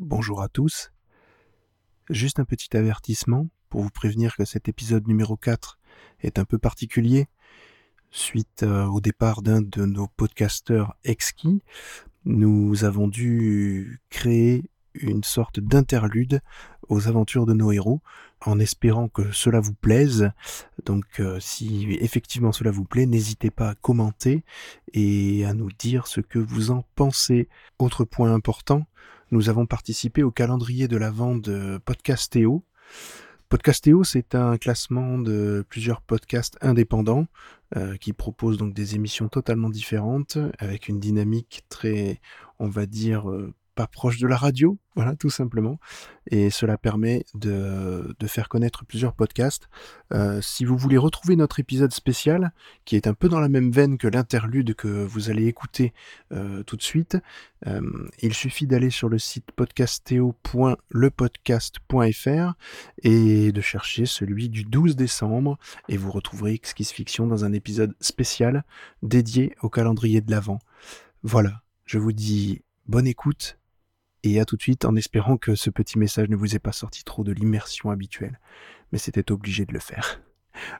Bonjour à tous. Juste un petit avertissement pour vous prévenir que cet épisode numéro 4 est un peu particulier. Suite euh, au départ d'un de nos podcasteurs exquis, nous avons dû créer une sorte d'interlude aux aventures de nos héros en espérant que cela vous plaise. Donc euh, si effectivement cela vous plaît, n'hésitez pas à commenter et à nous dire ce que vous en pensez. Autre point important, nous avons participé au calendrier de la vente de Podcastéo. Podcastéo, c'est un classement de plusieurs podcasts indépendants euh, qui proposent donc des émissions totalement différentes avec une dynamique très, on va dire, euh, proche de la radio, voilà, tout simplement. Et cela permet de, de faire connaître plusieurs podcasts. Euh, si vous voulez retrouver notre épisode spécial, qui est un peu dans la même veine que l'interlude que vous allez écouter euh, tout de suite, euh, il suffit d'aller sur le site podcastéo.lepodcast.fr et de chercher celui du 12 décembre, et vous retrouverez Exquise Fiction dans un épisode spécial dédié au calendrier de l'Avent. Voilà, je vous dis bonne écoute et à tout de suite en espérant que ce petit message ne vous ait pas sorti trop de l'immersion habituelle. Mais c'était obligé de le faire.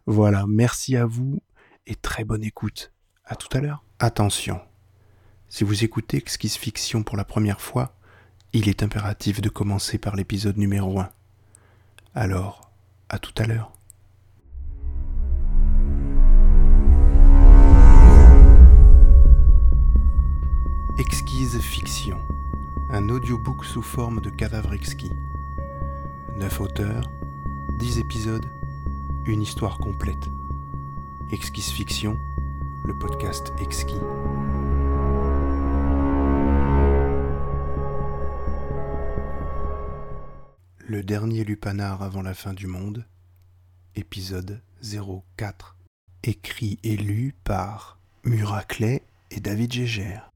Voilà, merci à vous et très bonne écoute. À tout à l'heure. Attention, si vous écoutez Exquise Fiction pour la première fois, il est impératif de commencer par l'épisode numéro 1. Alors, à tout à l'heure. Exquise Fiction un audiobook sous forme de cadavre exquis. Neuf auteurs, dix épisodes, une histoire complète. Exquise Fiction, le podcast exquis. Le dernier lupanar avant la fin du monde, épisode 04. Écrit et lu par Muraclet et David Gégère.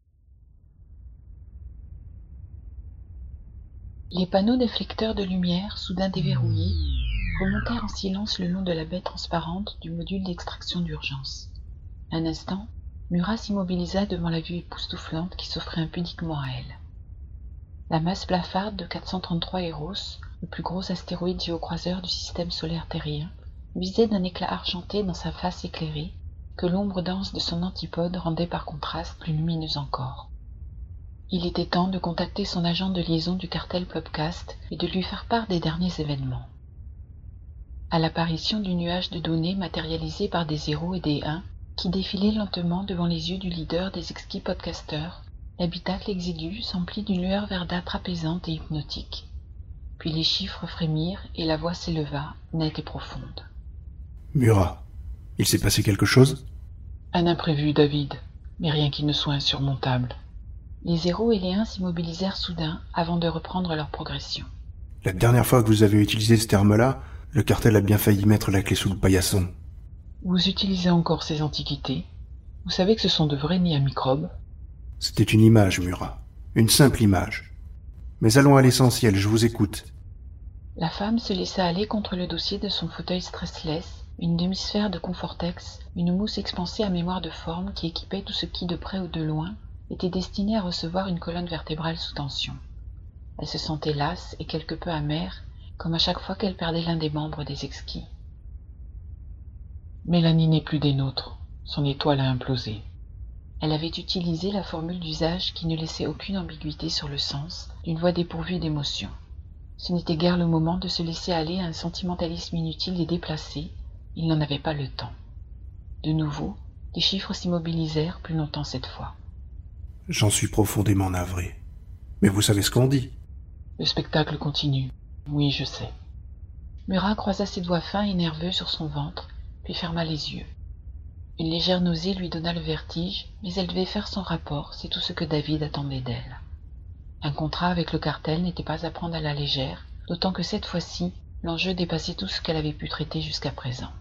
Les panneaux déflecteurs de lumière, soudain déverrouillés, remontèrent en silence le long de la baie transparente du module d'extraction d'urgence. Un instant, Murat s'immobilisa devant la vue époustouflante qui s'offrait impudiquement à elle. La masse blafarde de 433 Eros, le plus gros astéroïde géocroiseur du système solaire terrien, visait d'un éclat argenté dans sa face éclairée, que l'ombre dense de son antipode rendait par contraste plus lumineuse encore. Il était temps de contacter son agent de liaison du cartel Plopcast et de lui faire part des derniers événements. À l'apparition du nuage de données matérialisé par des zéros et des 1 qui défilaient lentement devant les yeux du leader des exquis podcasteurs, l'habitacle exigu s'emplit d'une lueur verdâtre apaisante et hypnotique. Puis les chiffres frémirent et la voix s'éleva, nette et profonde. Murat, il s'est passé quelque chose? Un imprévu, David, mais rien qui ne soit insurmontable. Les zéros et les 1 s'immobilisèrent soudain avant de reprendre leur progression. La dernière fois que vous avez utilisé ce terme-là, le cartel a bien failli mettre la clé sous le paillasson. Vous utilisez encore ces antiquités Vous savez que ce sont de vrais nids à microbes C'était une image, Murat. Une simple image. Mais allons à l'essentiel, je vous écoute. La femme se laissa aller contre le dossier de son fauteuil stressless, une demi-sphère de Confortex, une mousse expansée à mémoire de forme qui équipait tout ce qui, de près ou de loin, était destinée à recevoir une colonne vertébrale sous tension. Elle se sentait lasse et quelque peu amère, comme à chaque fois qu'elle perdait l'un des membres des exquis. Mélanie n'est plus des nôtres. Son étoile a implosé. Elle avait utilisé la formule d'usage qui ne laissait aucune ambiguïté sur le sens d'une voix dépourvue d'émotion. Ce n'était guère le moment de se laisser aller à un sentimentalisme inutile et déplacé, il n'en avait pas le temps. De nouveau, les chiffres s'immobilisèrent plus longtemps cette fois. J'en suis profondément navré. Mais vous savez ce qu'on dit. Le spectacle continue. Oui, je sais. Murat croisa ses doigts fins et nerveux sur son ventre, puis ferma les yeux. Une légère nausée lui donna le vertige, mais elle devait faire son rapport, c'est tout ce que David attendait d'elle. Un contrat avec le cartel n'était pas à prendre à la légère, d'autant que cette fois-ci, l'enjeu dépassait tout ce qu'elle avait pu traiter jusqu'à présent.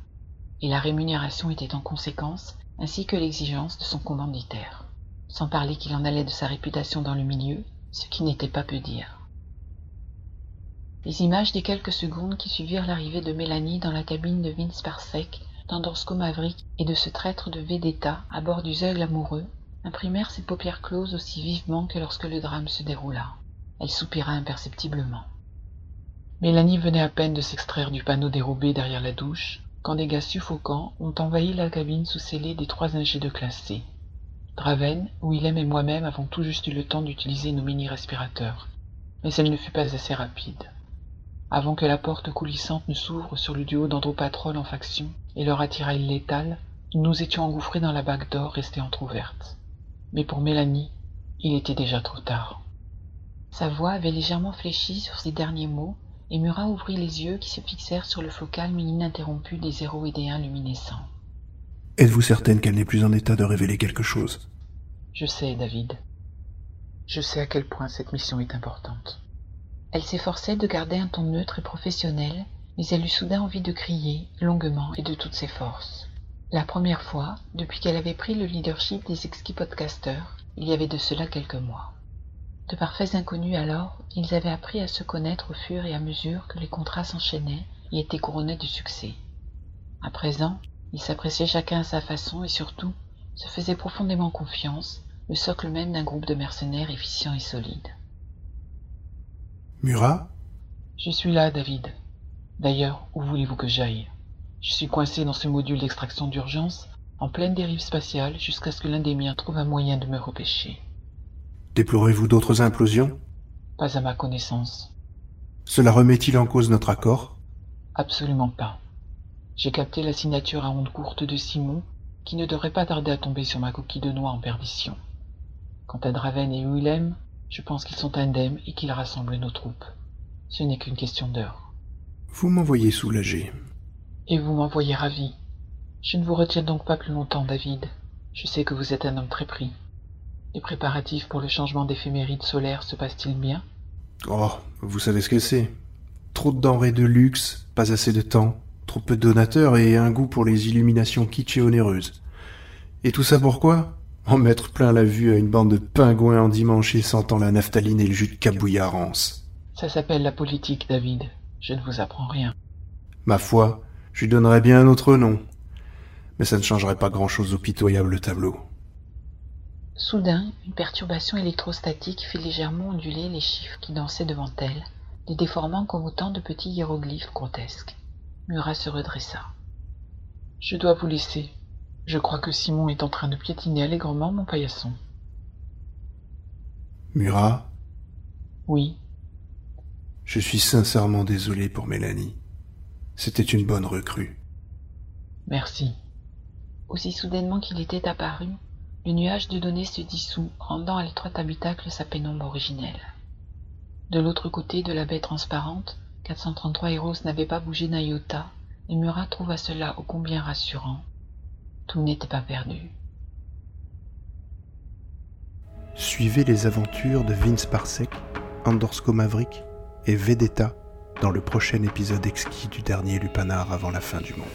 Et la rémunération était en conséquence, ainsi que l'exigence de son commanditaire sans parler qu'il en allait de sa réputation dans le milieu, ce qui n'était pas peu dire. Les images des quelques secondes qui suivirent l'arrivée de Mélanie dans la cabine de Vince Parsec, d'Andorsko Maverick et de ce traître de Vedetta à bord du Zeug amoureux imprimèrent ses paupières closes aussi vivement que lorsque le drame se déroula. Elle soupira imperceptiblement. Mélanie venait à peine de s'extraire du panneau dérobé derrière la douche quand des gaz suffocants ont envahi la cabine sous scellée des trois ingés de classe Draven, Willem et moi-même avons tout juste eu le temps d'utiliser nos mini-respirateurs, mais elle ne fut pas assez rapide. Avant que la porte coulissante ne s'ouvre sur le duo d'andropatrol en faction et leur attirail létal, nous étions engouffrés dans la bague d'or restée entr'ouverte. Mais pour Mélanie, il était déjà trop tard. Sa voix avait légèrement fléchi sur ces derniers mots, et Murat ouvrit les yeux qui se fixèrent sur le flot calme ininterrompu des zéros et des luminescents. Êtes-vous certaine qu'elle n'est plus en état de révéler quelque chose? Je sais, David. Je sais à quel point cette mission est importante. Elle s'efforçait de garder un ton neutre et professionnel, mais elle eut soudain envie de crier, longuement et de toutes ses forces. La première fois, depuis qu'elle avait pris le leadership des exquis podcasters, il y avait de cela quelques mois. De parfaits inconnus alors, ils avaient appris à se connaître au fur et à mesure que les contrats s'enchaînaient et étaient couronnés de succès. À présent, ils s'appréciaient chacun à sa façon et surtout se faisaient profondément confiance, le socle même d'un groupe de mercenaires efficients et solides. Murat? Je suis là, David. D'ailleurs, où voulez-vous que j'aille? Je suis coincé dans ce module d'extraction d'urgence, en pleine dérive spatiale, jusqu'à ce que l'un des miens trouve un moyen de me repêcher. Déplorez-vous d'autres implosions? Pas à ma connaissance. Cela remet-il en cause notre accord? Absolument pas. J'ai capté la signature à ondes courtes de Simon, qui ne devrait pas tarder à tomber sur ma coquille de noix en perdition. Quant à Draven et Willem, je pense qu'ils sont indemnes et qu'ils rassemblent nos troupes. Ce n'est qu'une question d'heure. Vous m'envoyez soulagé. Et vous m'envoyez ravi. Je ne vous retiens donc pas plus longtemps, David. Je sais que vous êtes un homme très pris. Les préparatifs pour le changement d'éphéméride solaire se passent-ils bien? Oh, vous savez ce que c'est. Trop de denrées de luxe, pas assez de temps, trop peu de donateurs et un goût pour les illuminations kitsch et onéreuses. Et tout ça pourquoi? En mettre plein la vue à une bande de pingouins endimanchés sentant la naphtaline et le jus de cabouillard rance. Ça s'appelle la politique, David. Je ne vous apprends rien. Ma foi, je lui donnerais bien un autre nom. Mais ça ne changerait pas grand-chose au pitoyable tableau. Soudain, une perturbation électrostatique fit légèrement onduler les chiffres qui dansaient devant elle, les déformant comme autant de petits hiéroglyphes grotesques. Murat se redressa. Je dois vous laisser. Je crois que Simon est en train de piétiner allègrement mon paillasson. Murat? Oui. Je suis sincèrement désolé pour Mélanie. C'était une bonne recrue. Merci. Aussi soudainement qu'il était apparu, le nuage de données se dissout, rendant à l'étroit habitacle sa pénombre originelle. De l'autre côté de la baie transparente, 433 héros n'avaient pas bougé d'un iota, et Murat trouva cela ô combien rassurant. Tout n'était pas perdu. Suivez les aventures de Vince Parsec, Andorsko Maverick et Vedetta dans le prochain épisode exquis du dernier Lupanar avant la fin du monde.